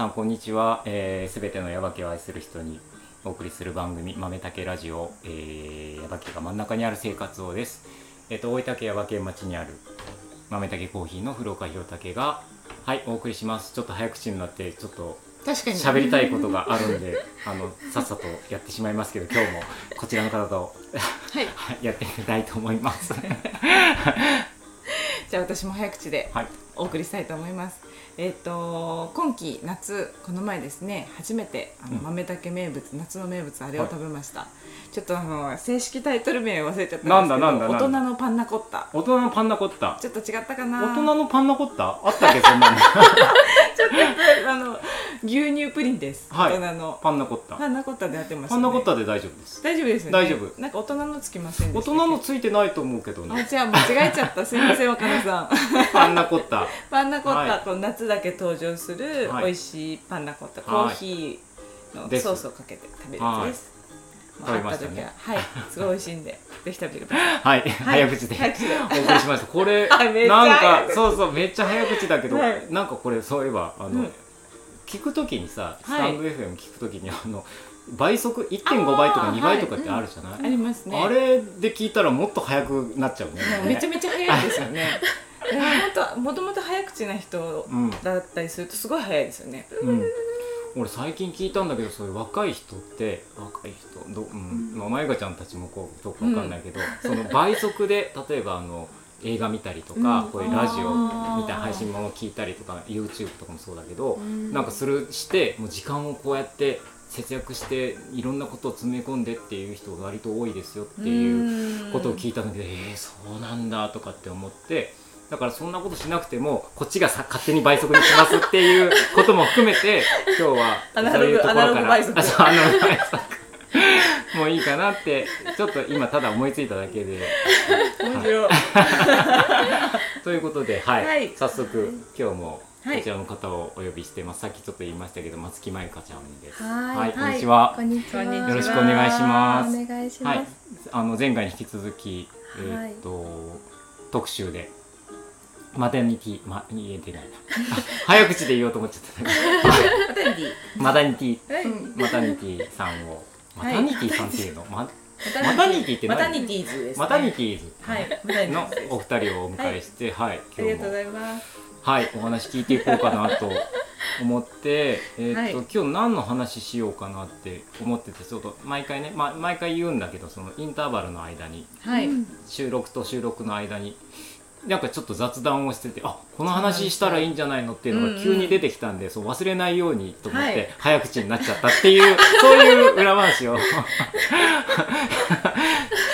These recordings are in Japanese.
さんこんにちは。す、えー、べ、てのヤバケを愛する人にお送りする番組豆竹ラジオ、えー、ヤバケが真ん中にある生活をです。えっ、と大分県ヤバケ町にある豆竹コーヒーの古岡弘武がはいお送りします。ちょっと早口になってちょっと確かに喋りたいことがあるんで、あのさっさとやってしまいますけど、今日もこちらの方とはい やってみたいと思います。じゃあ私も早口ではい。お送りしたいと思いますえっ、と今季夏この前ですね初めてあのうん。豆竹名物、夏の名物あれを食べました、ちょっとあの正式タイトル名忘れちゃったんですけどなんだなんだ大人のパンナコッタ。大人のパンナコッタ？ちょっと違ったかな。大人のパンナコッタ？あったっけそんなの。あの牛乳プリンです、はい。大人の。パンナコッタ。パンナコッタでやってました、パンナコッタで大丈夫です。大丈夫ですよね。大丈夫。なんか大人のつきませんで大人のついてないと思うけどあね。じゃあ間違えちゃった。すいません 若菜さん。パンナコッタ。パンナコッタ、はいこう夏だけ登場するはい。美味しいパンナコッタ、はい。コーヒーのソースをかけて食べるやつです。はい。食べましたね。ははい、すごい美味しいんで、ぜひ食べてください。はい、早口でお送りしました。これ、なんか、そうそう、めっちゃ早口だけど、はい。なんかこれ、そういえば、あの、うん。聞くときにさ、スはい。タンド FM 聞くときに、あの、倍速1.5倍とかあー2倍とかってあるじゃない、ありますね。あれで聞いたらもっと早くなっちゃうね。めちゃめちゃ早いですよね。もともと早口な人うん。だったりするとすごい早いですよね。うん、俺最近聞いたんだけどそういう若い人って若い人ど、うん。まあ、まゆかちゃんたちもこうどうかわかんないけど、その倍速で例えばあの映画見たりとか、うん。こういうラジオみたいな配信もの聞いたりとか YouTube とかもそうだけど、ん。なんかするしてもう時間をこうやって節約していろんなことを詰め込んでっていう人が割と多いですよっていうことを聞いたんだけど、えー、そうなんだとかって思ってだからそんなことしなくてもこっちがさ勝手に倍速にしますっていうことも含めて今日はそういうところからグ倍速もういいかなってちょっと今ただ思いついただけで。面白い。ということで、はいはい早速今日もこはいちらの方をお呼びしてます、さっきちょっと言いましたけど松木まゆかちゃんです。はい、こんにちは。こんにちは。よろしくお願いします。お願いしはいます。、あの前回に引き続き、えーっと、特集で。マダニティ、ま、言えてないな。早口で言おうと思っちゃったマタニテど。マダニティ。マタニティさんを。マはいタニティさんっていうの、ま、マタニティって何？マタニティーズです、ね。マタニティーズ。はい。の。お二人をお迎えして、はい、あ今日もりがとうございます。はい、お話聞いていこうかなと思って、えーっと、はい今日何の話しようかなって思ってて、ちょっと毎回ね、まあ、毎回言うんだけど、そのインターバルの間に、収録と収録の間に、なんかちょっと雑談をしてて、あこの話したらいいんじゃないのっていうのが急に出てきたんで、そう忘れないようにと思って、はい早口になっちゃったっていう、そういう裏話をし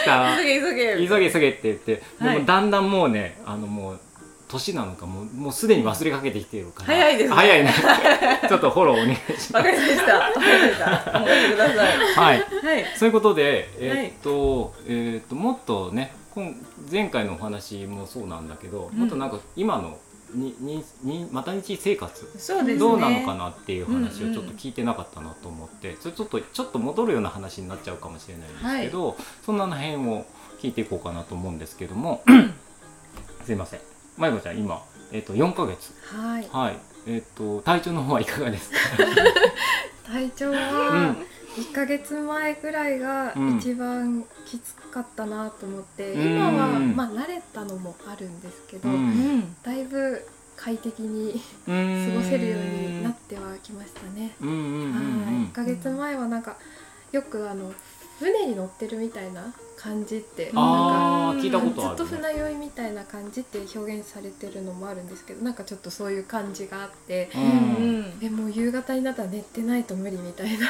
た 急げ急げ。急げ急げって言って、はいでもだんだんもうねあのもう年なのかもうもうすでに忘れかけてきてるから早いですね早いね ちょっとフォローお願いしまわかりました。わかりました。お待ちください。すはいはい。そういうことでえーっと、えーっともっとね今前回のお話もそうなんだけど、うん。もっとなんか今のにににマタニティ生活そうですね。どうなのかなっていう話うんうんをちょっと聞いてなかったなと思って、それちょっとちょっと戻るような話になっちゃうかもしれないんですけど、そんな辺を聞いていこうかなと思うんですけども すいません。まゆこちゃん今、えっと4ヶ月。はい。はい。えっ、と体調の方はいかがですか？体調うはん一ヶ月前ぐらいがうん一番きつかったなと思って、うん今はまあ慣れたのもあるんですけど、うんうん。だいぶ快適に過過ごせるようになってはきましたね。うんうんうんうんはい。一ヶ月前はなんかよくあの船に乗ってるみたいな感じってなんかああ聞いたことある、ずっとね、船酔いみたいな感じって表現されてるのもあるんですけどなんかちょっとそういう感じがあってううん。ん。でもう夕方になったら寝てないと無理みたいな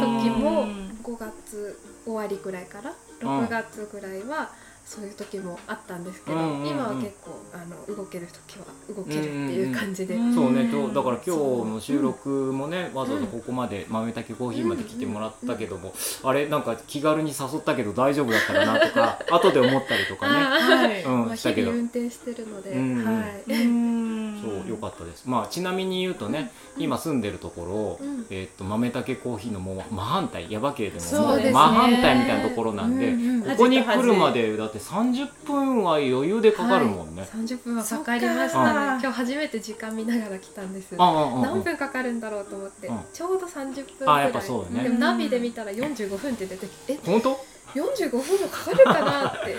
時もうん5月終わりぐらいからうん6月ぐらいはそういう時もあったんですけど、うんうんうん。今は結構あの動ける時は動けるっていう感じで、うんそうね、うんとだから今日の収録もね、わざわざここまで豆炊きコーヒーまで来てもらったけども、あれなんか気軽に誘ったけど大丈夫だったかなとか 後で思ったりとかね、はい。うんまあ、したけど。日々運転してるので、うんうん。はい、うん。そう良かったです。まあちなみに言うとね、今住んでるところ、うん。えー、と豆たけコーヒーのもう真反対耶馬渓でもね。真反対みたいなところなんで、うんうんここに来るまでだって30分は余裕でかかるもんね、はい、30分はかかりました。今日初めて時間見ながら来たんですああああ何分かかるんだろうと思って、うん。ちょうど30分ぐらい。あやっぱそうだね。でもナビで見たら45分って出てきてえ本当？45分もかかるかなって。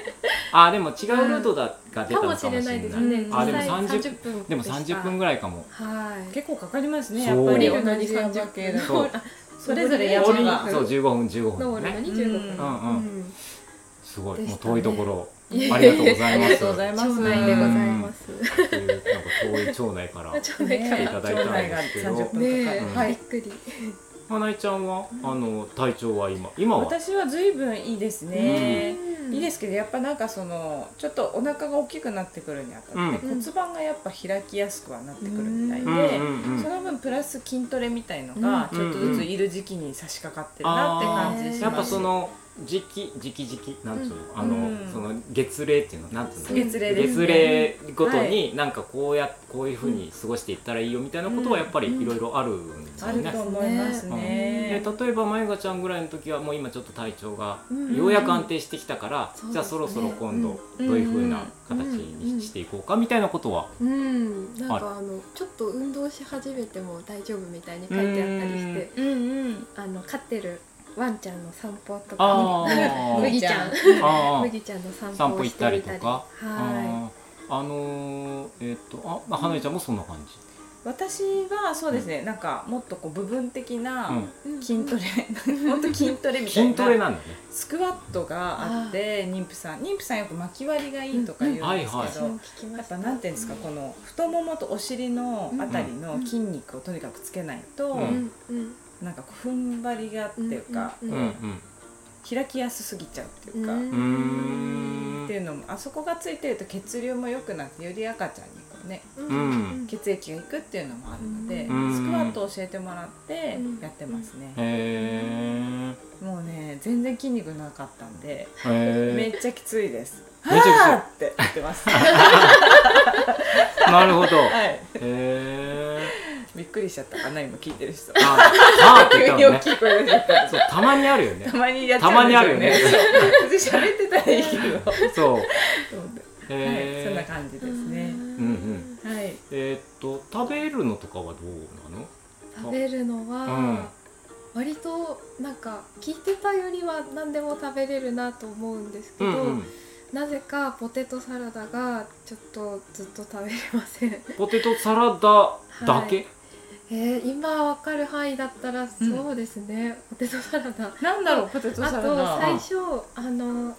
あでも違うルートだが出たのかかもしれないですね、うん。あでも実際30 30分でも30分ぐらいかも。はい。結構かかりますねやっぱり降りるのに同じ山30分系だとそれぞれ山がそう。15分15分ね。登るのに15分、うんうん。うんすごい、もう遠いところ。ありがとうございますありがとうございます。町内でございます。なんか遠い町内から 来ていただいたんですけど。町内が30分かかるねえ、うん。はい。びっくり。花江ちゃんはあの体調は今今は？私は随分いいですね、うん。いいですけどやっぱなんかそのちょっとお腹が大きくなってくるにあたって、うん。骨盤がやっぱ開きやすくはなってくるみたいで、その分プラス筋トレみたいのがちょっとずついる時期に差し掛かってるなって感じします、やっぱその時期時期時期。なんつうの、あの、うん。その月齢っていうのなんつうの？月齢です月ね齢ごとになんかこうやこういうふうに過ごしていったらいいよみたいなことはやっぱりいろいろあるんですよね。あると思いますね。で例えばまゆがちゃんぐらいの時はもう今ちょっと体調がうん。ようやく安定してきたから、そうですね。じゃあそろそろ今度うん。どういうふうな形にしていこうかみたいなことは、うん、なんかあのちょっと運動し始めても大丈夫みたいに書いてあったりしてうんうん。あの飼ってるワンちゃんの散歩とあかー。麦ちゃん。麦ちゃんの散歩を散歩行ったりりとか、はあー。あのーえっ、とあまあ花江ちゃんもそんな感じ？私はそうですね、なんかもっとこう部分的なうん。い、うん筋トレ、本当筋トレみたい筋な。トレなんだね。スクワットがあって妊婦さん。妊婦さんよく巻き割りがいいとか言うんですけど、はい。私も聞きました。やっぱなんていうんですかこの太ももとお尻のあたりの筋肉をとにかくつけないと、うん。うんうんなんか踏ん張りがっていうか、うんうんうん。開きやすすぎちゃうっていうか、っていうのもあそこがついてると血流も良くなってより赤ちゃんにこうねうん。血液がいくっていうのもあるので、うん。スクワットを教えてもらってうんやってますね、へもうね全然筋肉なかったんで、めっちゃきついです。めっちゃきつい。はーって言ってます。なるほど。へい。え。びっくりしちゃったかな今聞いてる人あ、あーって言ったのね。きい声で言ったらそう、たまにあるよねた。まにやっちゃうんですよねたまにあるよね喋ってたらいいけどそう。へはいえ。そんな感じですねうんうん。はいえーっと食べるのとかはどうなの？食べるのは、うん割となんか聞いてたよりは何でも食べれるなと思うんですけど、うんうん。なぜかポテトサラダがちょっとずっと食べれませんポテトサラダだけ？えー、今わかる範囲だったらそうですね、ポテトサラダ。なんだろうポテトあとサラダ。最初あの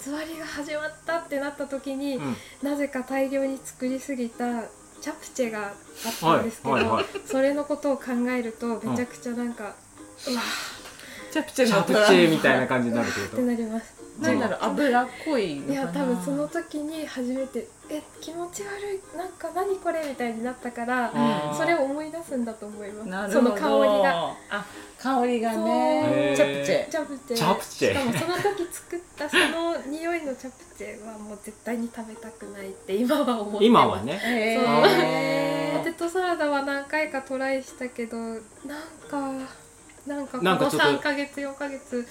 つわりが始まったってなった時に、うん。なぜか大量に作りすぎたチャプチェがあったはいんですけど、はいはい。それのことを考えるとめちゃくちゃなんか、うわチャプチェチャプチェみたいな感じになるけーってど。なります。なんだろう油っこいのかな。いや多分その時に初めて「え気持ち悪いなんか何これ」みたいになったからそれを思い出すんだと思います。なるほど。その香りが。あ香りがそう。ねチャプチェ。チャプチェ。チャプチェ。しかもその時作ったその匂いのチャプチェはもう絶対に食べたくないって今は思ってます。今はね。へポー。テトサラダは何回かトライしたけどなんかなんかこのなんかちょっと3ヶ月4ヶ月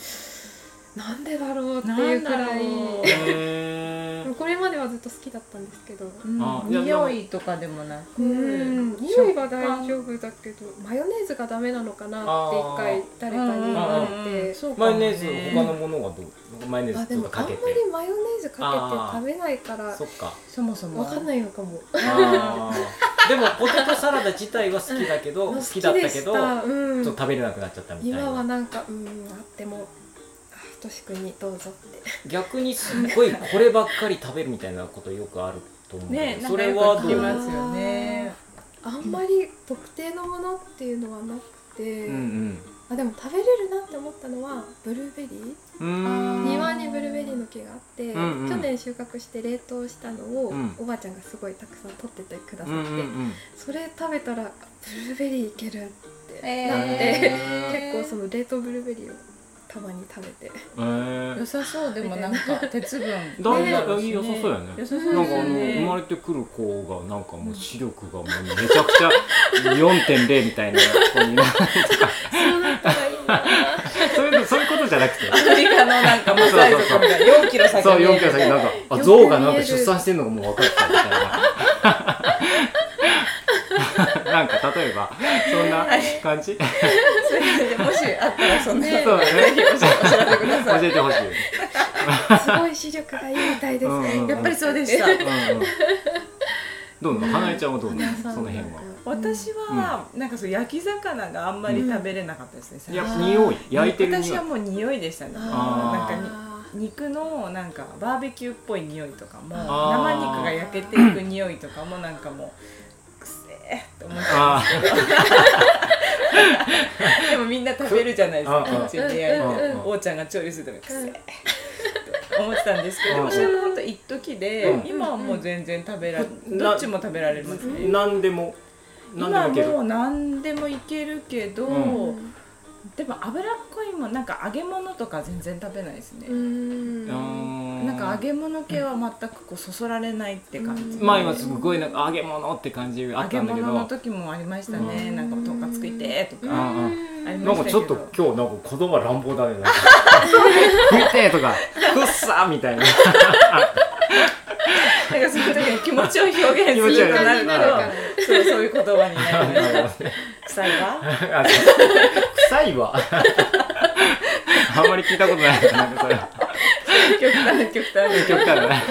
なんでだろうっていうくらい。これまではずっと好きだったんですけど。うん。匂いとかでもなく。うん。匂いは大丈夫だけどマヨネーズがダメなのかなって一回誰かに言われて。マヨネーズ他のものはどう？マヨネーあでズちょっともあんまりかけて。マヨネーズかけて食べないからそっか。そもそも。わかんないのかも。でもポテトサラダ自体は好きだけど好きだったけどちょっうん。と食べれなくなっちゃったみたい今はな。なんかうんあってもあとしくんにどうぞって。逆にすっごいこればっかり食べるみたいなことよくあると思うんだけねど、それはどう？ますよね。あんまり特定のものっていうのはなくて、うんうん。あでも食べれるなって思ったのはブルーベリー。庭にブルーベリーの木があって、うんうん。去年収穫して冷凍したのを、うん。おばあちゃんがすごいたくさん取っててくださって、うんうんうん。それ食べたらブルーベリーいけるってえーなって、へー。結構その冷凍ブルーベリーをたまに食べて。えー。良さそうでもなんか鉄分。だねだ良さそうやね。良さそう。なんかあの生まれてくる子がなんかもう視力がもうめちゃくちゃ4.0みたいな子になる。とかそういいな。そういうのそういうことじゃなくて。アフリカのなんかマサイ族みたいな。4キロ先そう。4に見えるキロ先なんかあ象がなんか出産してんのがもう分かったみたいななんか例えばそんな感じ？それでもしあったらそんな、ねそうだね。ぜ ひ教えてください教えてほしい。すごい視力がいいみたいですね、うんうんやっぱりそうでした。うんうん。どうなの？花江ちゃんはどうなの？その辺は。私はなんかそう焼き魚があんまり食べれなかったですね、最いや初匂い。焼いてる匂い。私はもう匂いでしたね。あー。なんかに肉のなんかバーベキューっぽい匂いとかもあー。生肉が焼けていく匂いとかもなんかもうえって思ってあでもみんな食べるじゃないですか。キッチンで。焼いておーちゃんが調理するときくせえ。って思ってたんですけうん。どそれも本当一時でうん。今はもう全然食べらうん。どっちも食べられますね。何でも今もう何でもいけるけど、うんでも脂っこいもんなんか揚げ物とか全然食べないですね、うん。なんか揚げ物系は全くこうそそられないって感じ、うんまあ今すごいなんか揚げ物って感じあ揚げったんだけど。物の時もありましたね、うん。なんかとんかつ食いてーとか、なんかちょっと今日なんか言葉乱暴だね。なんか食いてえとか。くっさーみたいななんかその時に気持ちを表現するとなるとそうそういう言葉になります臭いわあ臭いわ。あんまり聞いたことない。なんかそれ極端極端。極端だね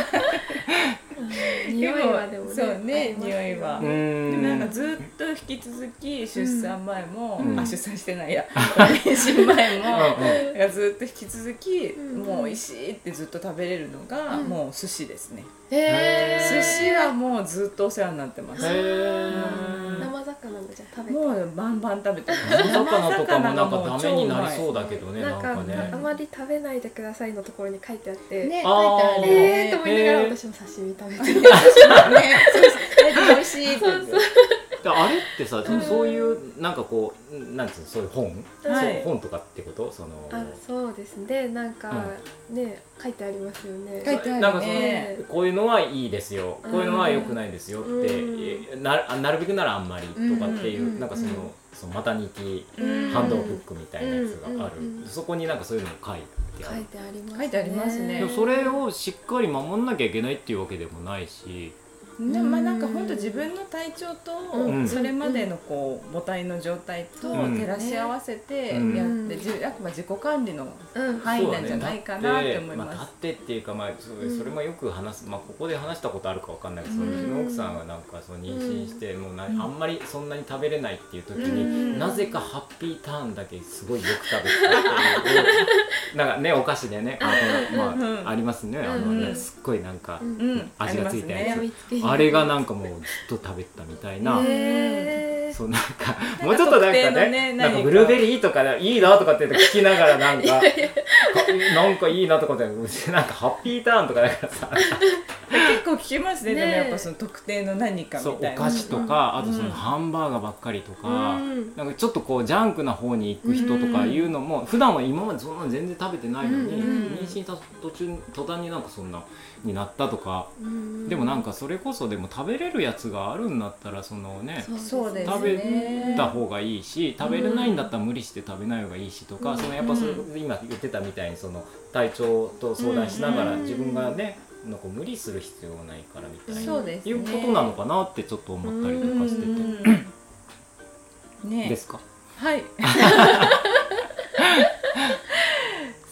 匂いはでもねそうね匂いは。うでんもなんかずっと引き続き出産前も、うん。あ出産してないや。妊娠前も、ずっと引き続き、うんもう美味しいってずっと食べれるのが、うん。もう寿司ですね、寿司はもうずっとお世話になってます、生魚。もじゃあ食べて。もうバンバン食べて生魚とかもなんかダメになりうそうだけどねなんなんかかねあまり食べないでくださいのところに書いてあって、ね書いてあるえーと思いながら私も刺身食べてねそうそう。美味しい。あれって。さ、そういうなんかこうなんつうのそういう本、はい。そう本とかってこと？そのあそうですね。なんかね、書いてありますよね。書いてあるね。なんかそのこういうのはいいですよ、こういうのは良くないですよって、うん。えななるべくならあんまりとかっていう、うん。なんかその,、そのマタニティうん。ハンドブックみたいなやつがある、うんうん。そこになんかそういうのも書いてある。書いてありますね。書いてありますね。でもそれをしっかり守んなきゃいけないっていうわけでもないし、でもまあなんか本当自分の体調とうん。それまでのこう母体の状態とうん。照らし合わせてやうん。って、じあくまで自己管理のうん。範囲なんじゃないかなって思いまあ、ます。立ってっていうか、まあ、それもよく話す、まあ、ここで話したことあるかわかんないけど、そのうちの奥さんがなんかその妊娠して、もうなあんまりそんなに食べれないっていう時に、うん。なぜかハッピーターンだけすごいよく食べてたっていう なんかねお菓子でねあまあ、ありますね。あのね、うんすっごいなんか、うん。うん、味がついたやつあれがなんかもうずっと食べてたみたいな。そうなんかなんかもうちょっとなんかねねなんかブルーベリーとかいいなとかって聞きながらなんかかなんかいいなとかってなんかハッピーターンとかだからさ結構聞きますねねでもやっぱその特定の何かみたいな。菓子とか、うん。あとそのハンバーガーばっかりとか、うん。なんかちょっとこうジャンクな方に行く人とかいうのも、普段は今までそんなの全然食べてないのに、うんうん妊娠した途中途端になんかそんなになったとか、うん。でもなんかそれこそでも食べれるやつがあるんだったらそのね食べた方がいいし食べれないんだったら無理して食べない方がいいしとか、うん。そのやっぱその今言ってたみたいにその体調と相談しながらうん。自分がねなんか無理する必要ないからみたいな、ね。いうことなのかなってちょっと思ったりとかしてて、うん。ね。ですか？はい。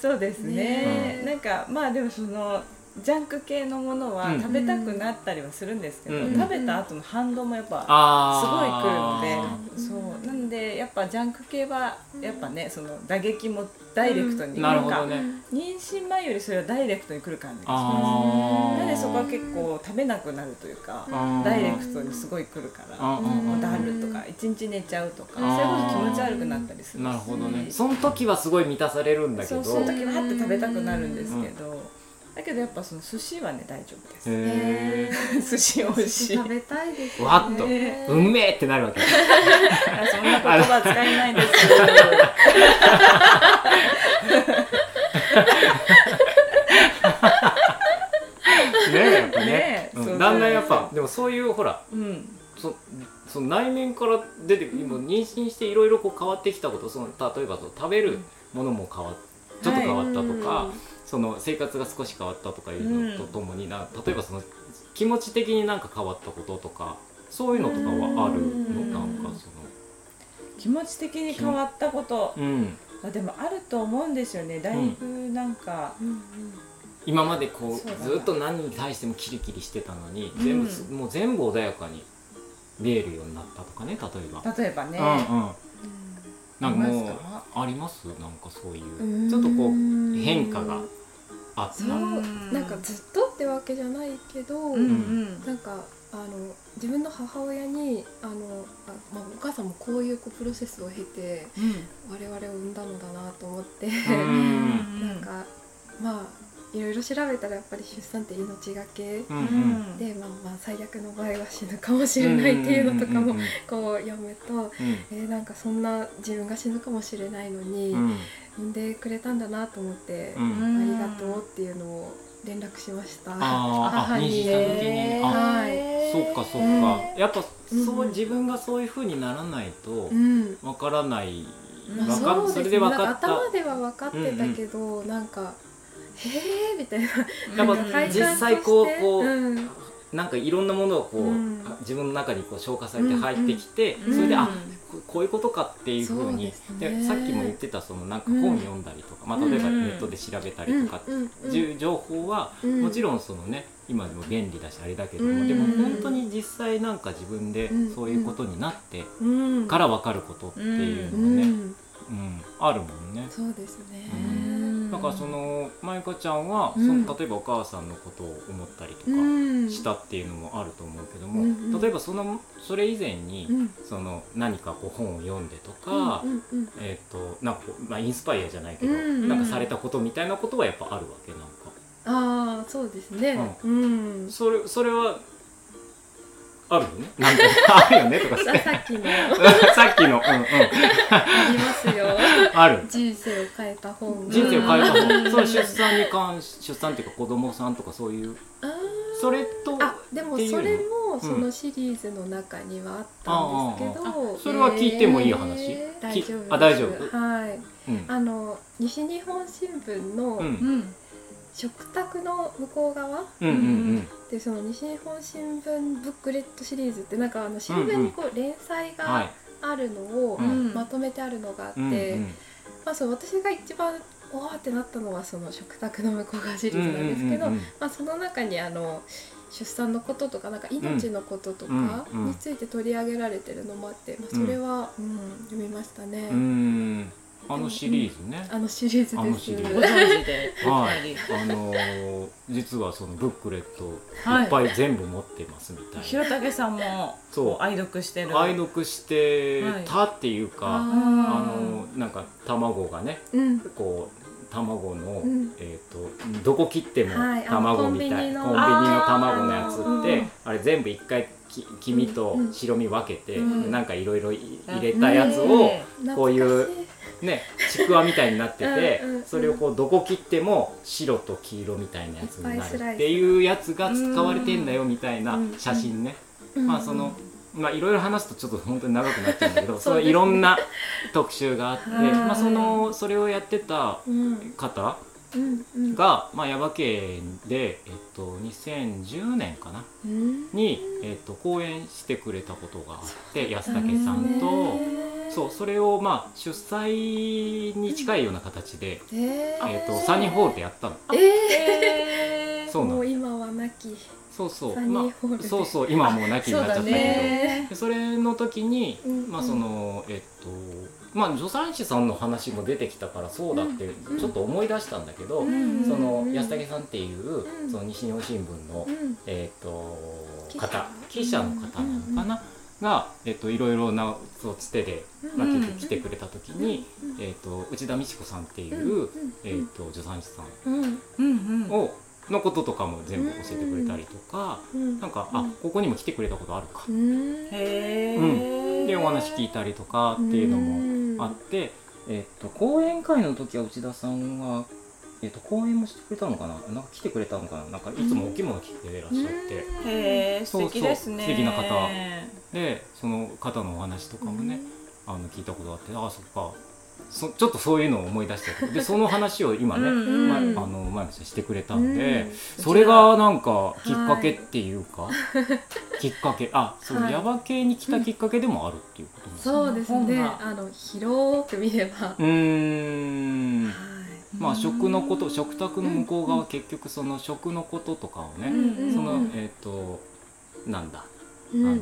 そうですね、ねなんかまあでもそのジャンク系のものはうん。食べたくなったりはするんですけど、うん。食べた後の反動もやっぱすごいあ来るのでそうなんでやっぱジャンク系はやっぱねその打撃もダイレクトに、うん。なるほどんかね。妊娠前よりそれはダイレクトに来る感じがしあます。ー。なのでそこは結構食べなくなるというかダイレクトにすごい来るからもうだるとか一日寝ちゃうとかそれこそ気持ち悪くなったりするし。なるほどね。その時はすごい満たされるんだけど。その時ははって食べたくなるんですけど、だけどやっぱその寿司はね大丈夫です、へ 寿司美味しい。食べたいですね。わっと。ねーうんめえってなるわけ。あそんな言葉使えないんですけど ねやっぱね。ねうん。そうだんだんやっぱでもそういうほらうん。そその内面から出て今妊娠していろいろこう変わってきたことその例えばその食べるものも変わっちょっと変わったとか、その生活が少し変わったとかいうのとともにな、例えばその気持ち的になんか変わったこととかそういうのとかはあるの？うんなんかそ気持ち的に変わったこと。の、うん、あでもあると思うんですよね。だいぶなんか、うん。今までこそうずっと何に対してもキリキリしてたのに、うん。全部すもう全部穏やかに見えるようになったとかね例えば。例えばね、うんうん。なんかもうありますなんかそういう。うん。ちょっとこう変化があそう。なんかずっとってわけじゃないけど、うんうん。なんかあの自分の母親にあのあ、まあ、お母さんもこういうこうプロセスを経て我々を産んだのだなと思って、うん。なんかまあいろいろ調べたらやっぱり出産って命がけうんうん。で、まあ、まあ最悪の場合は死ぬかもしれないっていうのとかもうんうんこう読むと、えーなんかそんな自分が死ぬかもしれないのに、うんうんでくれたんだなと思って、うん。うんありがとうっていうのを連絡しました。あに。した時に。あはい。そっかそっうん。かやっぱそううん。自分がそういう風にならないとうん。わからない。うんまあ、そうですね。それで分かった。なんか頭では分かってたけど、なんか「へえ」みたいな。やっぱうん体感として。実際こうこううん。なんかいろんなものをこううん。自分の中にこう消化されて入ってきてうん。それであうんここういうことかっていうふうにでさっきも言ってたそのなんか本読んだりとか、まあ、例えばうん。ネットで調べたりとかっていう情報はうん。もちろんそのね今でも便利だしあれだけども、うん。でも本当に実際なんか自分でうんそういうことになってうん。から分かることっていううのがね、ん。うん。あるもんね。そうですね、うんだからそのまゆかちゃんは、うん。その例えばお母さんのことを思ったりとかうん。したっていうのもあると思うけども、うんうん例えばそのそれ以前に、うん。その何かこう本を読んでとか、うんうんえっ、となんかまあ、インスパイアじゃないけど、うん。うんなんかされたことみたいなことはやっぱあるわけなんか。ああそうですね。うん、それそれはあるよね。なんかあるよねとか。しさてさっきの。さっきの。うんうん。ありますよ。ある。人生を変えた本が。人生を変えた本。それ出産に関し出産っていうか子供さんとかそういう。それとあでもそれもんそのシリーズの中にはあったんですけど、それは聞いてもいい話？えーき大丈夫あ大丈夫？はい。うん。あの西日本新聞の食卓の向こう側うんうんでその西日本新聞ブックレットシリーズってなんかあの新聞にこう連載があるのをうん。まとめてあるのがあって、うんうん。まあ、そう私が一番おわーってなったのはその食卓の向こう側シリーズなんですけど、うんうんうんまあ、その中にあの出産のこととかなんか命のこととかうんうん。について取り上げられてるのもあって、まあ、それは、うん読みましたね、うんうんあのシリーズね、あのシリーズあです。のシリーズ。ご存知で。はい。あのー実はそのブックレットはい。いっぱい全部持ってますみたいな、広武さんもそう。こう愛読してる。愛読してたっていうか、ああのなんか卵がねうん。こう卵の、ん。えー、とどこ切ってもはい。あの卵みたい、コンビニの。コンビニの卵のやつってああれ全部一回き黄身とうん白身分けて、うん。なんかいろいろ入れたやつを、ねこういうねちくわみたいになっててうんそれをこうどこ切っても白と黄色みたいなやつになるっていうやつが使われてんだよみたいな写真ね、うんまあそのまあいろいろ話すとちょっと本当に長くなっちゃうんだけど そのいろんな特集があって、はい。まあ、そのそれをやってたうん。方が、まあ、耶馬県で、えっと、2010年かな。うん。に、えっと、講演してくれたことがあって安武さんと。そうそれをまあ出産に近いような形で、えー、えっとサニーホールでやったの。えー、そうなの。もう今は亡き。そうそう。サニーホールで。まあ、そうそう。今はもう亡きになっちゃったけど。そ,、それの時に、うん。まあそのえっとまあ助産師さんの話も出てきたからそうだってうん。ちょっと思い出したんだけど、うん。そのうん。安武さんっていう、うん。その西日本新聞の、うん。えっと方記者の方なのかな、が、えっと、いろいろなそうつてで、まあ、来てくれた時に、えっと、内田美智子さんっていう、うん。えっと助産師さんうんうんうん。をのこととかも全部教えてくれたりとか、うん。なんか、うん。あここにも来てくれたことあるか、うん。でお話聞いたりとかっていうのもあって、えっと講演会の時は内田さんは、えっと講演もしてくれたのかな？なんか来てくれたのかな？なんかいつもお着物着てらっしゃって、へえ素そうそう敵ですね素敵な方。でその方のお話とかもね、あの聞いたことがあってああそっかそちょっとそういうのを思い出してでその話を今ね、うんうん。まうんあの前口してくれたんで、うんそれがなんかきっかけっていうか、きっかけあそう、はい。ヤバ系に来たきっかけでもあるっていうことですね。そうですね。あの広く見れば、うーん。はい。まあ食のこと食卓の向こう側結局その食のこととかをね、うんうんそのうんえっ、となんだ、うん。あの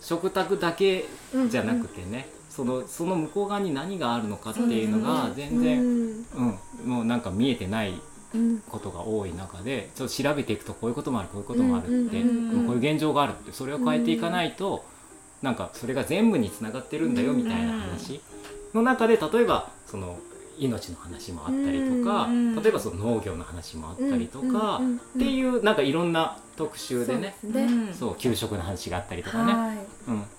食卓だけうんじゃなくてね、そのその向こう側に何があるのかっていうのが全然、うん。うん。もうなんか見えてないうん。ことが多い中でちょっと調べていくとこういうこともあるこういうこともあるって、もうこういう現状があるってそれを変えていかないと、なんかそれが全部につながってるんだよみたいな話の中で例えばその命の話もあったりとか、例えばその農業の話もあったりとか、っていうなんかいろんな特集でねそう給食の話があったりとかね、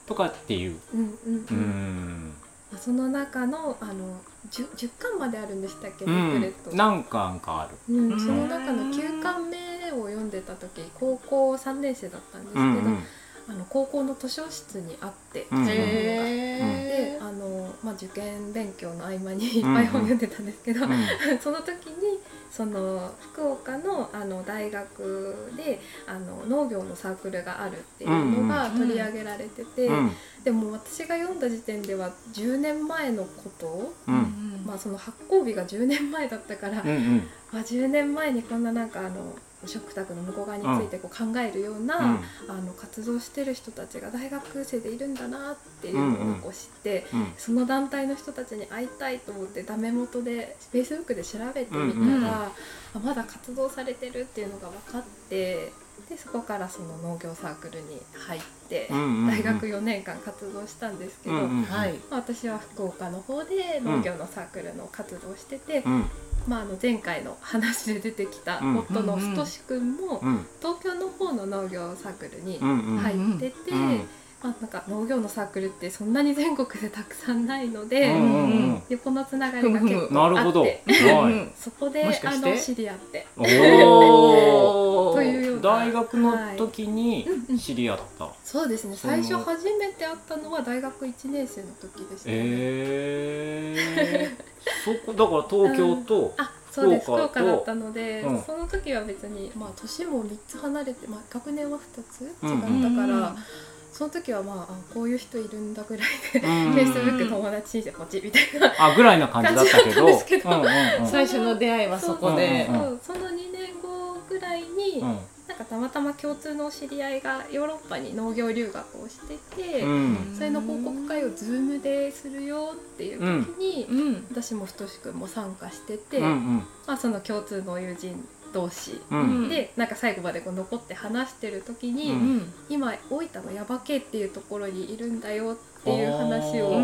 とかっていう。うんその中のあの 10, 10巻まであるんでしたっけ、うん。ット、何巻かある。うん。うん。その中の9巻目を読んでた時高校3年生だったんですけど、うんうん。あの高校の図書室にあって、うんうん。でへあの、まあ、受験勉強の合間にいっぱい本読んでたんですけど、うん。その時にその福岡のあの大学であの農業のサークルがあるっていうのがうんうん取り上げられてて、うん。でも私が読んだ時点では10年前のことを、うん。まあ、その発行日が10年前だったから、うんうん。まあ、10年前にこんななんかあの食卓の向こう側についてこう考えるような、うん。あの活動してる人たちが大学生でいるんだなっていうのをこう知って、うん。その団体の人たちに会いたいと思ってダメ元で Facebook で調べてみたら、うんうんまだ活動されてるっていうのが分かってでそこからその農業サークルに入って、大学4年間活動したんですけど、はい。まあ私は福岡の方で農業のサークルの活動をしてて、うん。まあ、あの前回の話で出てきたうん。夫の太志くんもうん。東京の方の農業サークルに入ってて、うんまあ、なんか農業のサークルってそんなに全国でたくさんないので、うんうんうん。横のつながりが結構なるほど。あってはい。そこであの知り合って。という大学の時にうんうん。知り合った？そうですね。最初初めて会ったのは大学1年生の時でした、ね。ええ。そこだから東京とあそうです。福福岡だったので、うん。その時は別に、まあ、年も3つ離れて、まあ、学年は2つ違ったうんから、その時はまああこういう人いるんだぐらいで、うん Facebook 友達にこっちみたいなあぐらいな感じだったけど。うんうんうん。最初の出会いはそこで。うんそう。その2年後ぐらいに、うんなんかたまたま共通の知り合いがヨーロッパに農業留学をしてて、うん。それの報告会を Zoom でするよっていう時に、うん。私も太くんも参加してて、うんうん。まあ、その共通の友人同士ううん。んでなんか最後までこう残って話してる時に、ううん。今大分の耶馬渓っていうところにいるんだよっていう話を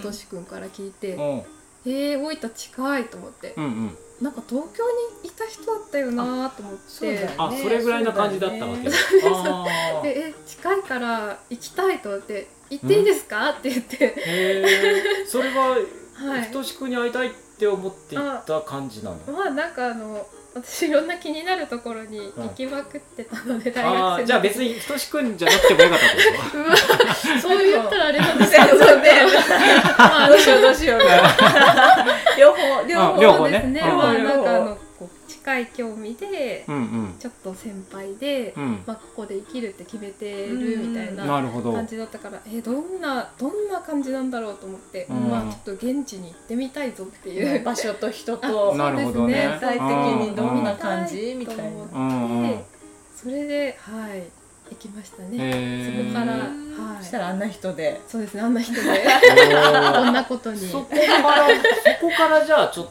太くんから聞いて、うん。えー、大分近いと思って、うんうん。なんか東京にいた人だったよなと思って。そうだよあそれぐらいな感じだったわけ。あー。でえ近いから行きたいと思って行っていいですか、って言って。へえ。それは はい。ひとしくに会いたいって思っていった感じなの？まあなんかあの私いろんな気になるところに行きまくってたので、大学生じゃあ別にひとしくんじゃなくてもよかったってこ うわそう言ったらあれなんですけどね。まあどうしようどうしよう。両方両方ですね、うんまあ両方なんかあのこう近い興味で、と。うんうん。ちょっと先輩で、うん。まあ、ここで生きるって決めてるみたいななるほど。感じだったから、えどんなどんな感じなんだろうと思って、うん。まあちょっと現地に行ってみたいぞっていう、場所と人と。なるほどね。具体的にどんな感じうん。みたいな。と思ってうんうん。それではい行きましたね。そこからははい。いしたらあんな人で。そうですねあんな人で。こんなことに。そこからそこからじゃあちょっ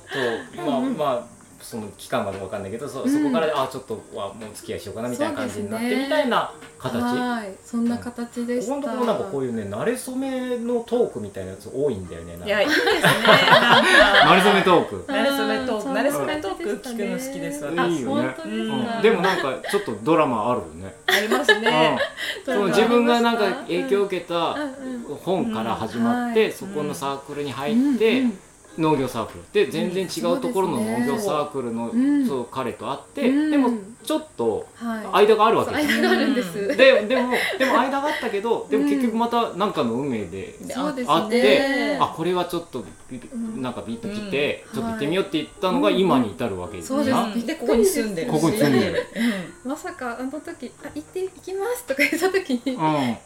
とまあうんうん。まあその期間までわかんないけどそそこからあちょっとはもう付き合いしようかなみたいな感じになってみたいな形。はい。そんな形でした。ここのところなんかこういうね慣れ初めのトークみたいなやつ多いんだよね。いやいいですね。慣れ初めトーク。慣れ初めトーク。あ慣れ初めトーク。聞くの好きです。あいいよね。本当ですうか。ん。でもなんかちょっとドラマあるよね。ありますね。うん。その自分がなんか影響を受けた本から始まって、うんそこのサークルに入うんって、うん農業サークル。で全然違うところのうん農業サークルの、うん。そう彼と会って、うん。でもちょっとはい。間があるわけ。ですよ間があるんです、うん。ででもでも間があったけどでも結局また何かの運命であって、ああこれはちょっとなんかビート来て、うん。ちょっと行ってみようって言ったのが今に至るわけですそうです。なうんでここに住んでる。しここに住んでる。まさかあの時「あ行って行きます」とか言った時に、うん。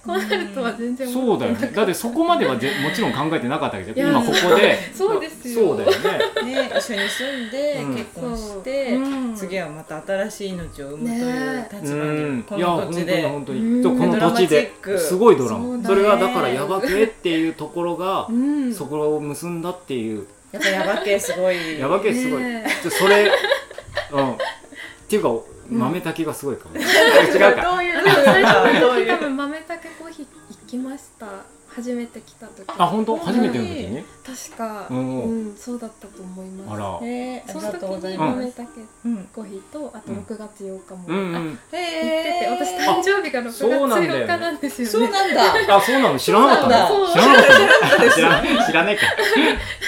こうなるとは全然そうだよね。だってそこまではぜもちろん考えてなかったわけじゃん。いや今ここで。そうですよそうだよね。ね一緒に住んでうん。結婚して、う。ん。次はまた新しい命を産むというね。立場うん。にこいや本当にの土地で本当に。うん。でこの土地で。ドラマチック。すごいドラマ。そうだね。それがだからヤバ系っていうところがうん。そこを結んだっていう。やっぱヤバ系すごい。ヤバ系すごい。ね。でそれうん。っていうか豆炊きがすごいかも。違うか。どういうどういう 多分豆たけコーヒー行きました初めて来た時。あ本当？はい。初めての時に？確か。ううんん、そうだったと思います。あら。えー、あそのりがとうご時にざいます、豆たけうんコーヒーとあとうん6月8日もうん。う行っんてて、私誕生日が6月そうなんだよね8日なんですよね。そうなんだ。あそうなの？知らなかったの？そう知らなかったの？知ら知らないか。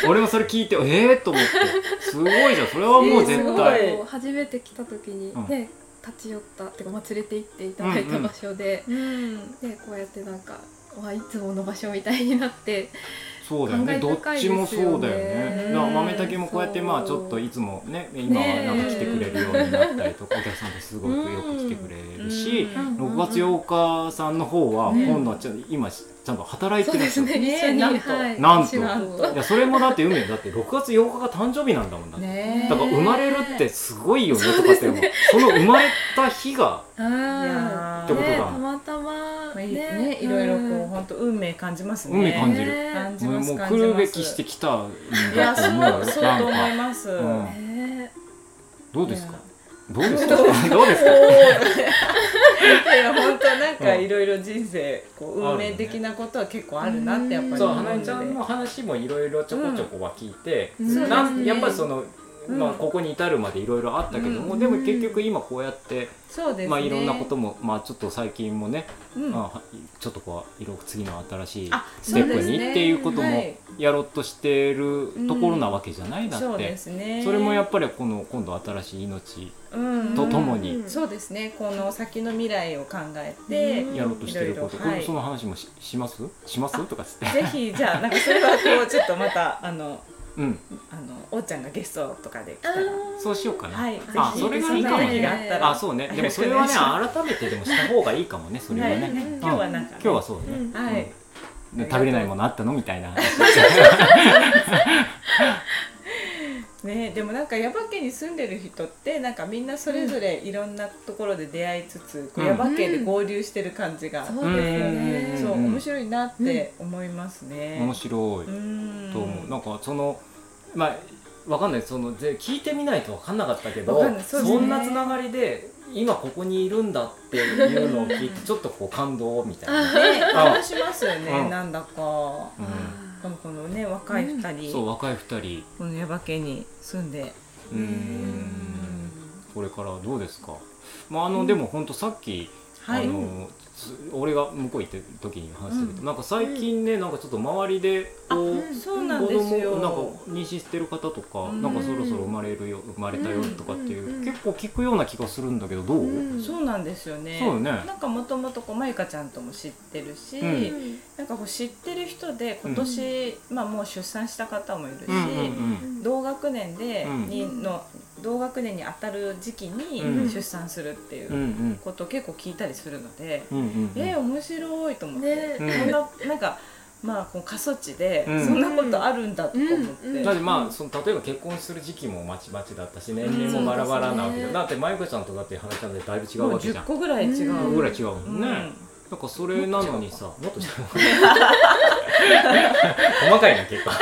俺もそれ聞いてええー、と思って。すごいじゃん。それはもう絶対、い。そう初めて来た時にうん。ね、立ち寄ったっていうか、まあ、連れて行っていただいた場所で、うん。でこうやってなんかわいつもの場所みたいになってそうだよね。感どっちもそうだよね。だから豆炊きもこうやってまあちょっといつもね今はなんか来てくれるようになったりとかお客さんですごくよく来てくれるしうん。6月8日さんの方はね今度はちょ今ちゃんと働いてるんですよね。なんと。はい、なんと。いやそれもだって海だって6月8日が誕生日なんだもん。だってねだから生まれるってすごいよねとかってその生まれた日がってことだねたまたまね。ね。いろいろこううん。本当運命感じますね。運命感じる。ね感じもうます感じます。もう来るべきしてきたんいやそうだと思うよそうと思います、うん。ね。どうですか？どうですか？どうですか？いや本当なんかいろいろ人生こう運命的なことは結構あるなってやっぱりそう思花江ちゃんの話もいろいろちょこちょこは聞いて、うん。なんやっぱりその、まあ、うんここに至るまでいろいろあったけども、うん。でも結局今こうやって、そうですね。まあ、いろんなことも、まあ、ちょっと最近もね、うん。まあ、ちょっとこういろ次の新しいあステップにっていうこともはい。やろうとしてるところなわけじゃない、だって。そうですね。それもやっぱりこの今度新しい命うん。とともにうんそうですね。この先の未来を考えて、うん。やろうとしてること、はい。これその話もしします？します？とかつって。ぜひじゃあなんかそれはこうちょっとまたあのうん。あのおっちゃんがゲストとかで来たら。そうしようかな、はいあそれがいいかもね。があったらあそうね。でもそれはね改めてでもした方がいいかもねそれはね、はい。ねうん。今日はなんかね。今日はそうね、うん。はい、で食べれないものあったの？みたいな。話 ねでもなんか耶馬渓に住んでる人ってなんかみんなそれぞれいろんなところで出会いつつ、こううん。耶馬渓で合流してる感じがあって、そうですよね。そううん。面白いなって思いますね。面白い。うん。と思う。なんかそのまあわかんない。そので聞いてみないとわかんなかったけどそね。んなつながりで今ここにいるんだっていうのを聞いてちょっとこう感動みたいな、ねあ。楽しますよね、うん。なんだか。うんこのこのね若い二人、そう若い二人。この耶馬渓に住んで、うーん。これからどうですか？まああの、でも本当さっきはい、あのつ俺が向こう行ってる時に話したけど、なんか最近ねなんかちょっと周りでこう、うんそうなん子。供なんか妊娠してる方とか、うん。なんかそろそろ生まれるよ生まれたよとかっていう、うんうん結構聞くような気がするんだけどどう、うんそうなんですよね。そうよね。なんかもともとこうまゆかちゃんとも知ってるし、うん。なんかこう知ってる人で今年、まあもう出産した方もいるし、うんうん。同学年で、うん。にの同学年に当たる時期にうん。出産するっていうんうん。うことを結構聞いたりするので、うんうんうん。えー、面白いと思って、ね。うん。ななんかまあこう過疎地でうん。そんなことあるんだとか思って、うんだってまあその例えば結婚する時期もまちまちだったし年齢もバラバラなわけで、うんだってまゆかちゃんとだって花ちゃんでだいぶ違うわけじゃん。10個ぐらい違う、うんぐらい違うもんね、うん。なんかそれなのにさもっと違う。細かいな結構。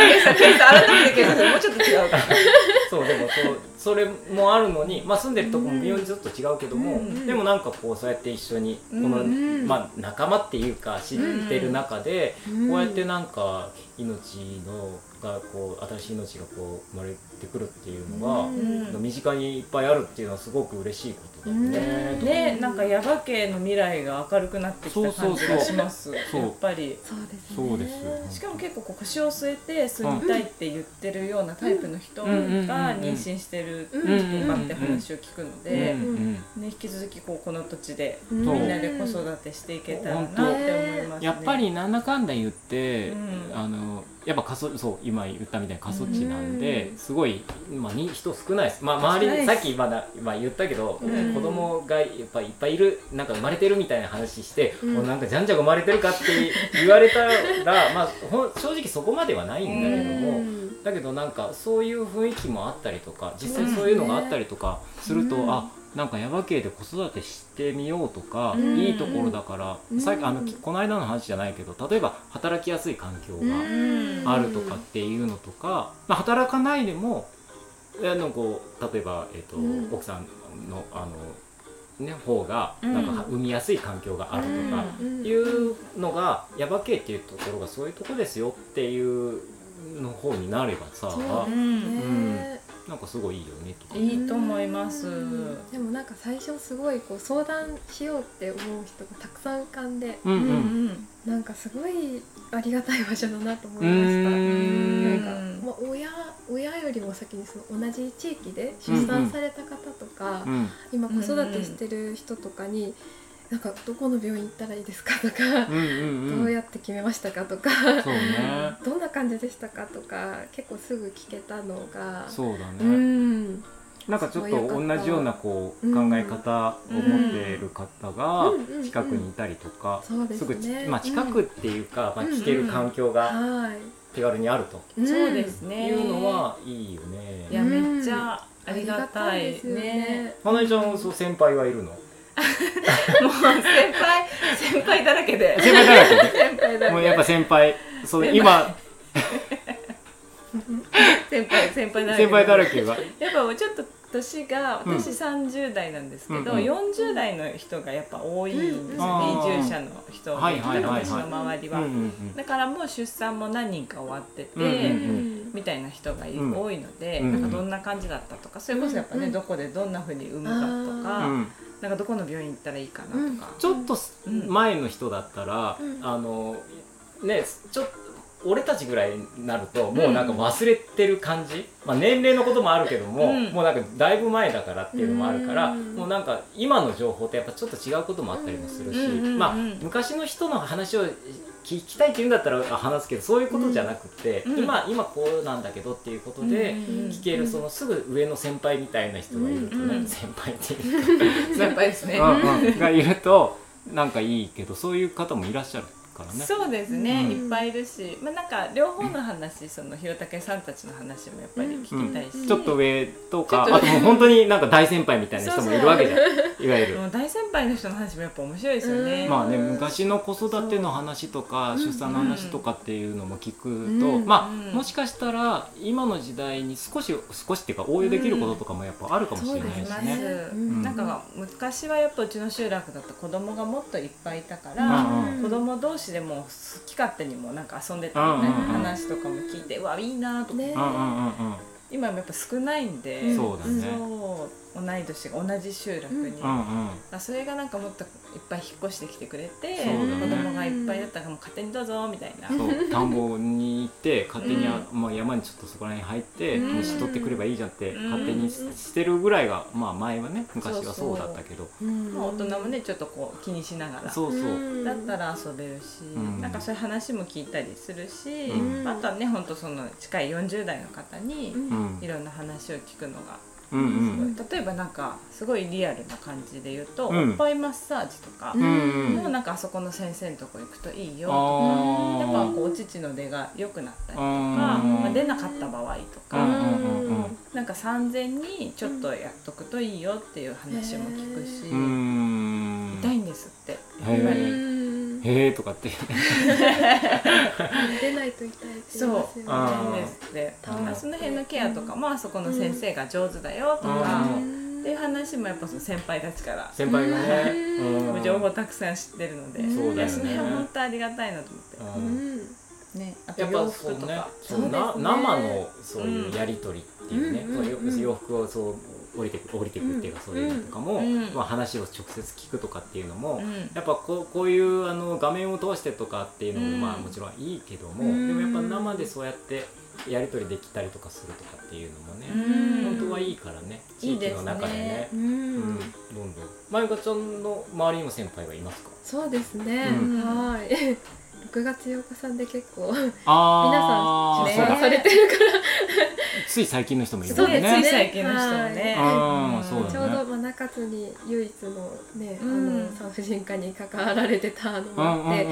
もうちょっと違うか。らそうでもそうそれもあるのに、まあ、住んでるとこも微妙にちょっと違うけども、うん。でもなんかこうそうやって一緒にこの、うん。まあ、仲間っていうか知ってる中で、うん。こうやってなんか命のがこう新しい命がこう生まれてくるっていうのが、うん。身近にいっぱいあるっていうのはすごく嬉しいことだよね。うん。ねなんか耶馬渓の未来が明るくなってきた感じがします。そう。やっぱり。そうですね。そうですしかも結構こう腰を据えて住みたいって言ってるようなタイプの人が妊娠してるとうんかって話を聞くのうん。で、うん。ね、引き続きこうこの土地でみんなで子育てしていけたらなって思いますね。やっぱりなんだかんだ言って、うん。あのやっぱ過疎そう今言ったみたいに過疎地なんで、うん。すごい、まあ、に人少ないです、まあ、周りにさっきまだ、まあ、言ったけど、うん。子供がやっぱいっぱいいるなんか生まれてるみたいな話して、うん。もうなんかじゃんじゃん生まれてるかって言われたら、まあ、正直そこまではないんだけども。うん。だけどなんかそういう雰囲気もあったりとか実際そういうのがあったりとかすると、うん。あなんか耶馬渓で子育てしてみようとか、うん。いいところだから、うん。さっきあのきこの間の話じゃないけど例えば働きやすい環境うん。があるとかっていうのとか、まあ、働かないでもあのこう例えば、えーとうん。奥さんのあの、ね、方がうん。なんかは産みやすい環境があるとか。うん。いうのが耶馬渓っていうところがそういうとこですよっていうの方になればさ、そううん。ねなんかすごいいいよねとか。いいと思います。でもなんか最初すごいこう相談しようって思う人がたくさん浮かんでうんう。うんんなんかすごいありがたい場所だなと思いました。んなんか、まあ、親親よりも先にその同じ地域で出産された方とか、うん今子育てしてる人とかに、なんかどこの病院行ったらいいですか？とか、うんうんうん。どうやって決めましたか？とか、ね。どんな感じでしたか？とか結構すぐ聞けたのがそうだうね。んなんかちょっと同じようなこううん考え方を持っている方がうんうん近くにいたりとか、そうですぐまあ近くっていうか、まあうん聞ける環境がはい手軽にあるとそうですね。いうのはいいよね。いやめっちゃありがたいですよね。花江ちゃんそう先輩はいるの？もう先輩先輩だらけで。先輩だらけで。先輩だらけ。もうやっぱ先輩そう今。先輩先輩だらけで。先輩だらけがやっぱもうちょっと年がうん。私30代なんですけど、うんうん。40代の人がやっぱ多いんですよ。ね、うん移住者の人が、はいはいはいはい。私の周りは、うんうんだからもう出産も何人か終わってて、うんうんみたいな人が多いので、うんなんかどんな感じだったとかそれこそやっぱね、うんどこでどんなふうに産むかとうか、んうんなんかどこの病院行ったらいいかなとか、ちょっとうん。前の人だったら、うん。あのねちょっと俺たちぐらいになるともうなんか忘れてる感じ、まあ、年齢のこともあるけども、うん。もうなんかだいぶ前だからっていうのもあるから、うん。もうなんか今の情報ってやっぱちょっと違うこともあったりもするし、うんうんうんうん。まあ昔の人の話を聞きたいっていうんだったらあ話すけどそういうことじゃなくて、うん。今今こうなんだけどっていうことで。うん。聞けるそのすぐ上の先輩みたいな人がいるとね、うん。先輩っていうか。先輩ですね。うんうん。がいるとなんかいいけどそういう方もいらっしゃるからね。そうですね、うん。いっぱいいるし、まあ、なんか両方の話その弘武さんたちの話もやっぱり聞きたいし、うん。ちょっと上とかあともう本当になんか大先輩みたいな人もいるわけじゃん。いわゆる。大先輩の人の話もやっぱ面白いですよね。うんまあね、昔の子育ての話とか出産の話とかっていうのも聞くと、うん。まうん。あもしかしたら今の時代に少し少しっていうか応用できることとかもやっぱあるかもしれないしね。うん。なんか昔はやっぱうちの集落だと子供がもっといっぱいいたから、うんうん。子供同士でも好き勝手にもなんか遊んでたみたいなうんうんうん。話とかも聞いて、うわいいなと思って、ね今もやっぱ少ないんで、うんそうだね。そう同い年が同じ集落に、うんうん。あそれがなんかもっといっぱい引っ越してきてくれて、そうだね。子供がいっぱいだったからもう勝手にどうぞみたいな、そう田んぼに行って勝手にあ、うまあ、山にちょっとそこら辺入って、うん。虫取ってくればいいじゃんってうん。勝手にししてるぐらいが、まあ、前はね昔はそうだったけど。うん。まあ、大人もねちょっとこう気にしながら。そうそう、うん。だったら遊べるし、うん。なんかそういう話も聞いたりするし、うん。あとはねほんとその近い40代の方にいろんな話を聞くのがうんうん。例えばなんかすごいリアルな感じで言うと、うん。おっぱいマッサージとか、うんうんもうなんかあそこの先生のとこ行くといいよとかあやっぱーこうお乳の出が良くなったりとか、うんまあ、出なかった場合とか、なんか産前にちょっとやっとくといいよっていう話も聞くし、痛いんですってへやっぱり。うんへえとかって。出ないと痛いって言いますよね。あー。なんですっその辺のケアとかもあそこの先生が上手だよとか、うん。っていう話もやっぱその先輩たちから。先輩がね、うん。うん。情報たくさん知ってるので、そうだよね。いやその辺は本当ありがたいなと思って、うん。うん。ねあとやっぱ洋そうね服とか。そうなそうね。生のそういうやり取りっていうね、うん。そういううんうん洋服をそう降りてく降りてくっていうか、そういうのとかも、うんまあ、話を直接聞くとかっていうのも、うん。やっぱこうこういうあの画面を通してとかっていうのも、うん。まあもちろんいいけども、うん。でもやっぱ生でそうやってやり取りできたりとかするとかっていうのもね、うん。本当はいいからね地域の中でね。ううん。ん、どんどん。まゆかちゃんの周りにも先輩がいますか？そうですね、うん。はい6月8日さんで結構皆さん出そうだ。版されてるかつい最近の人もいるそうんですもね。つい最近の人もね。はい。うんね。らちょうどまあ中津に唯一のね、うん。あの産婦人科に関わられてたのうんもあって、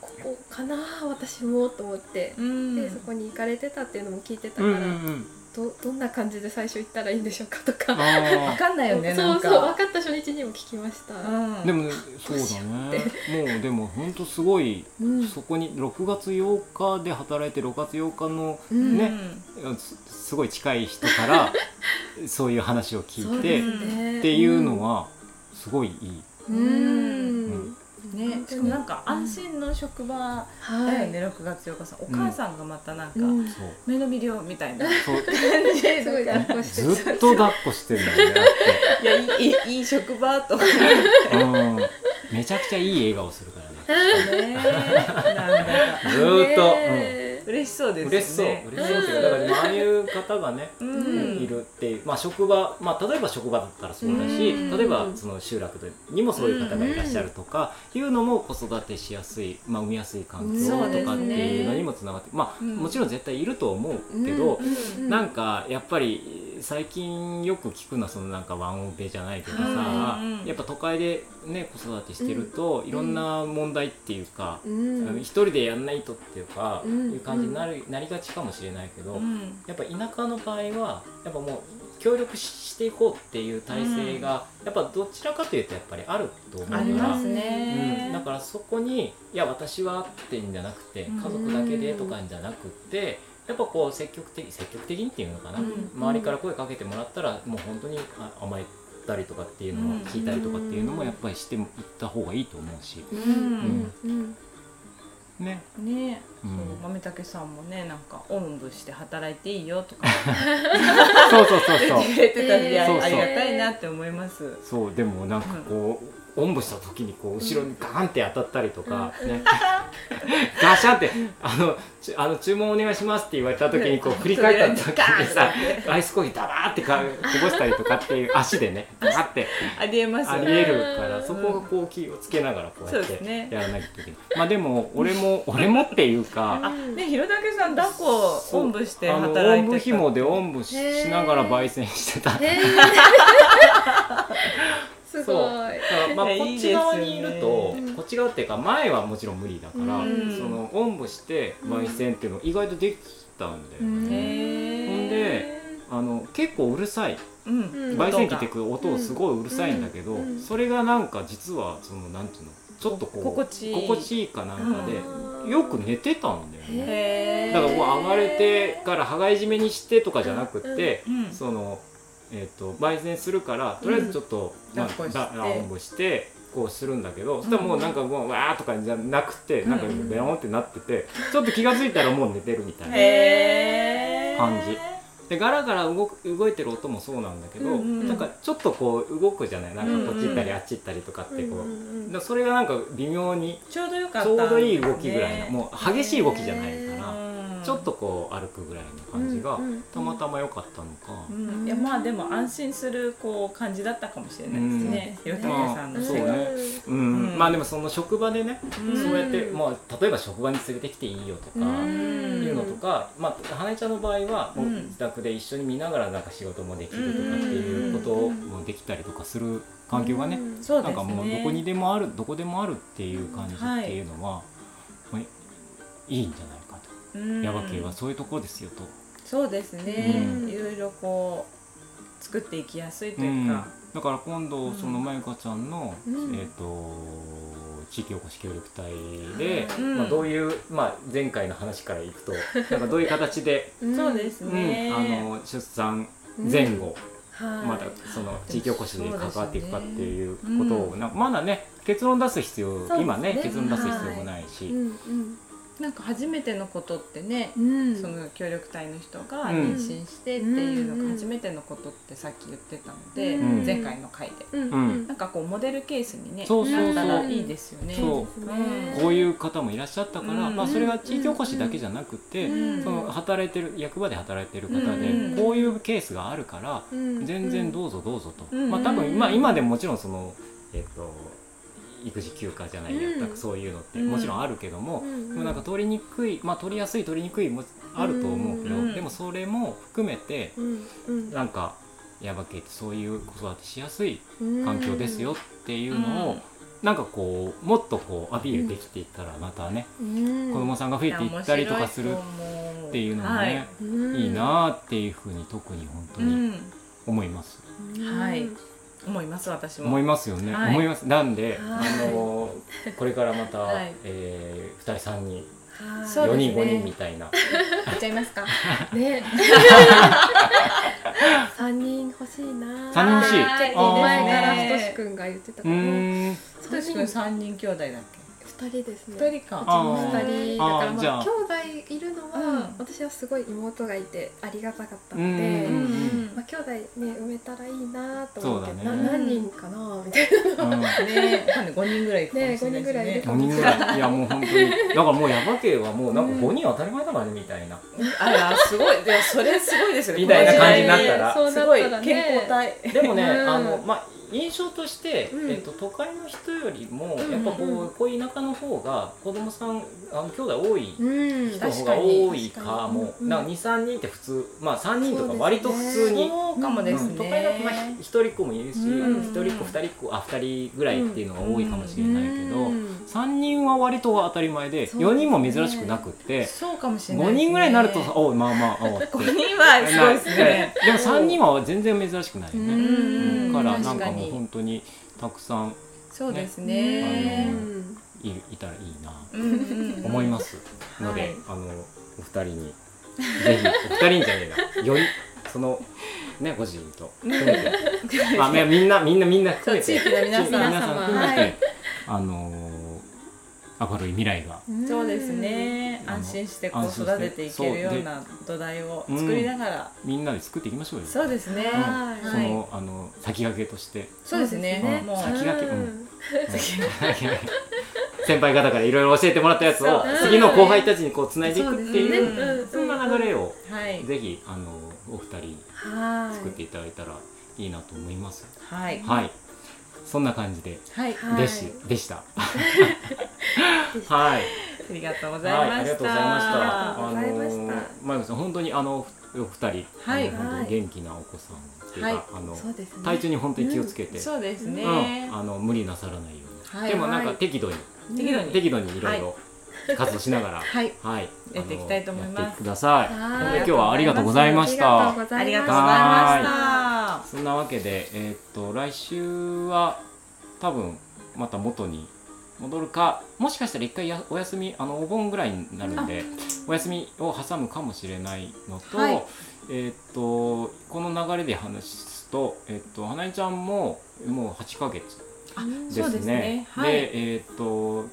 ここかな私もと思って、うん。でそこに行かれてたっていうのも聞いてたから、うんうんうんどどんな感じで最初行ったらいいんでしょうかとかわあかんないよねそなんかうそう分か。った初日にも聞きました、うん。ーでもねそうだね。もうでも本当すごいうん。そこに6月8日で働いて6月8日のうん。ねすすごい近い人から そういう話を聞いてね。っていうのはすごいいい。うん、うんねしかもなんか安心の職場はい、だよね6月8日さん。お母さんがまたなんかうん。そう。目の見了みたいな。感じですごい抱っこしてずっと抱っこしてるんだよねいやいいいいいい職場とかねだって。うん。めちゃくちゃいい笑顔するからね。なんだか。ずーっと、ね嬉しそううん、です嬉しそう。嬉しそうっていうかだからああいう方がねうん。いるっていう、まあ、職場、まあ、例えば職場だったらそうだし、うん。例えばその集落にもそういう方がいらっしゃるとか、いうのも子育てしやすい、まあ、産みやすい環境とかっていうのにもつながって、まあ、うん。もちろん絶対いると思うけど、なんかやっぱり最近よく聞くのはそのなんかワンオペじゃないけどさ、うんやっぱ都会でね子育てしてると、いろんな問題っていうか、うん。一人でやんないとっていうか、うん。いう感じになるなりがちかもしれないけど、うん。やっぱ田舎の場合はやっぱもう協力していこうっていう体制が、やっぱどちらかというとやっぱりあると思うからうん、ねだからそこにいや私はってんじゃなくてうん。家族だけでとかんじゃなくてやっぱこう積極的積極的にっていうのかな、うん。周りから声かけてもらったらもう本当にあ甘えたりとかっていうのをうん。聞いたりとかっていうのもやっぱりしていった方がいいと思うし、うん。ね、ね。うん。そう豆竹さんもねなんかおんぶして働いていいよとか。そうそうそうそう。言ってくれてたんで、えーそうそうありがたいなって思います。そうでもなんかこう、おんぶした時にこう後ろにガーンって当たったりとか、ね。ガシャンってあのちあの注文お願いしますって言われた時にこう振り返った時にさアイスコーヒーダバーってかこぼしたりとかっていう足でね ガーってありえます。よありね。えるからそこがこう気をつけながらこうやってやらなきゃいけない、まあでも俺も俺もっていうかあ、ね、弘武さん抱っこおんぶして働いてた。おんぶ紐でおんぶしながら焙煎してた すごそう。いだからまあこっち側にいるとうん。こっち側っていうか前はもちろん無理だから、うん。そのおんぶして焙煎っていうの意外とできたんだよね、ほんであの結構うるさい。うん。うん。焙煎機ってくる音すごいうるさいんだけど、うん。うんそれがなんか実はそのなんていうのちょっとこう心地いい。心地いいかなんかで、うん。よく寝てたんだよね、だからこう上がれてから羽交い締めにしてとかじゃなくって、うん。その、えー、と焙煎するからとりあえずちょっと、まあ抱っこして。だあおんぶしてこうするんだけど、そしたらもうなんかもうわーとかじゃなくてなんかうんベロンってなっててちょっと気が付いたらもう寝てるみたいな。感じ。でガラガラ動く動いてる音もそうなんだけど、うんうんなんかちょっとこう動くじゃない？なんかこっち行ったりうんうんあっち行ったりとかってこう、うんうんそれがなんか微妙にちょうどよかちった。んですね。ょうどいい動きぐらいな、もう激しい動きじゃないから、うんちょっとこう歩くぐらいの感じがうんうんたまたま良かったのか、うん、いやまあでも安心するこう感じだったかもしれないですね。うん。さんのそう。ね。うん。うん。まあでもその職場でね、うん。そうやって、まあ、例えば職場に連れてきていいよとか、うん。いうのとか、まあ、花江ちゃんの場合はもううん。自宅で一緒に見ながらなんか仕事もできるとかっていうこともできたりとかする環境がね、うん。そうですね。なんかもうどこにでもあるどこでもあるっていう感じっていうのは、まあいいんじゃない？耶馬渓はそういうところですよと。そうですね、うん。いろいろこう作っていきやすいとうんいうか、だから今度そのまゆかちゃんの、うん。えっ、と地域おこし協力隊で、うん。まあ、どういう、まあ、前回の話からいくと なんかどういう形で、そうですうんね、あの出産前後、はい。まだその地域おこしで関わっていくかっていうことを、なん。かまだね結論出す必要、今ね結論出す必要もないし、なんか初めてのことってね、うん。その協力隊の人がうん。妊娠してっていううん。のが初めてのことってさっき言ってたので、うん。前回の回で、うん。うん。なんかこうモデルケースにねそうそうそう。なったらいいですよね。そう。ですね。こういう方もいらっしゃったから、うん。まあ、それが地域おこしだけじゃなくて、うん。その働いてる役場で働いてる方で、うん。こういうケースがあるから、うん。全然どうぞどうぞと、うん。まあ多分、うん。まあ、今でももちろんその、えっと育児休暇じゃないやったうん。そういうのって。うん。もちろんあるけども、うんでもなんか取りにくいまあ取りやすい取りにくいもあると思うけど、うん。でもそれも含めてうんうん。なんか耶馬渓ってそういう子育てしやすいうん。環境ですよっていうのを、なんかこうもっとこうアピールできていったらまたね、うん。子供さんが増えていったりとかするっていうのもね、はいう。んい、いなっていうふうに特に本当にうん、思います。うん。はい思います私も。思いますよね、はい。思います。なんで、はい。あのこれからまた、はい。えー、2人3人はいそう4ですね。人5人みたいな。言っちゃいますか。ね。三人欲しいな。三人欲しい。前からひとしくんが言ってたうからひとしくん三人兄弟だっ二人ですね。け？二人か。二人。だからあーじゃあ。まあ兄弟いるのは、うん。私はすごい妹がいてありがたかったのうんで、うんまあ、兄弟ね埋めたらいいなと思って、そうだねな何人かなみたいうん。ね、五人ぐらいいるかもしれないですね五人ぐらいいるか5も人ぐらい。いやもう本当にだからもうヤバ系はもうなんか5人は当たり前だからねみたいな、あらすごい。でもそれすごいですよね。みたいな感じになったら。そうなすごい健康体。でもね、うん。あのまあ印象として、うん。えっと、都会の人よりも、うんやっぱこう,、うんこういう田舎の方が子供さんあの兄弟多いうん人の方が多いかも、うんなんか23人って普通まあ3人とか割と普通に。そうかもですね、うん。都会だとまあひ一人っ子もいるし、うん。一人っ子二人っ子あ二人ぐらいっていうのが多いかもしれないけど、うん。三人は割と当たり前でそうですね。四人も珍しくなくってそうかもしれない五人ぐらいになるとおうまあまあおうって五人はすごいですね。でも三人は全然珍しくないよね。うん。だからなんかもう本当にたくさんそうですうねん。いいたらいいなうんうん思いますので、はい。あのお二人にぜひお二人じゃねえな。よりそのねご主人と。含めてまあみみんなみんなみんな含めて。そう地域の皆さん皆さん含めて、はい。あのー明るい未来が。そうですね。うん安心してこう育てていけるような土台を作りながら、みんなで作っていきましょうよ。そうですね、うん。はい。その、あの先駆けとして。そうですね。もう。先駆け。うん。うん。先輩方からいろいろ教えてもらったやつを次の後輩たちにこう繋いでいくっていうそんな流れをはいぜひあのお二人はい。作っていただいたらいいなと思います。はい。はい、そんな感じで。はい、はい。でしでした。はい、ありがとうござはいい、ました、ありがとうございました。ありがとうございました。のまゆみさん本当にあのお二人、はい。あの本当に元気なお子さんっていうか、はい。あの体調に本当に気をつけて、そうですね、うん、あの無理なさらないように、はい。でもなんかはい。適度に、適度に。適度にいろいろ活動しながら、はい。はい、やっていきたいと思います。ください。今日はありがとうございました。ありがとうございまました。そんなわけで、えーっと来週は多分また元に戻るかもしかしたら一回やお休みあのお盆ぐらいになるんでお休みを挟むかもしれないのと,、はい。えーっとこの流れで話すと,、えーっと花江ちゃんももう8ヶ月あですね。ですね。はい。でえーっと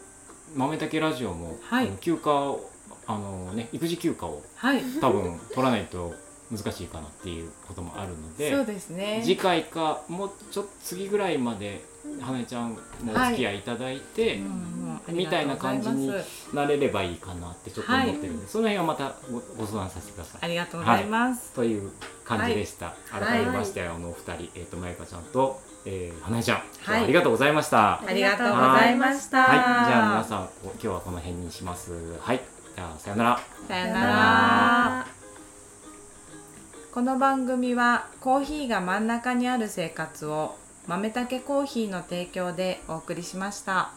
豆たけラジオも、はい。休暇をあのね育児休暇をはい。多分取らないと難しいかなっていうこともあるので。そうですね。次回かもうちょっと次ぐらいまで花江ちゃんもお付き合いいただいて、うんうんみたいな感じになれればいいかなってちょっと思ってるんで、その辺はまたごご相談させてください。ありがとうございます、という感じでした。はい。改めまして、あのお二人、えっ、とまゆかちゃんと、えー、花江ちゃん、今日ははいありがとうございました。ありがとうございましたはい、じゃあ皆さんこ今日はこの辺にします。はい、じゃあさよなら。さよならこの番組はコーヒーが真ん中にある生活を豆たけコーヒーの提供でお送りしました。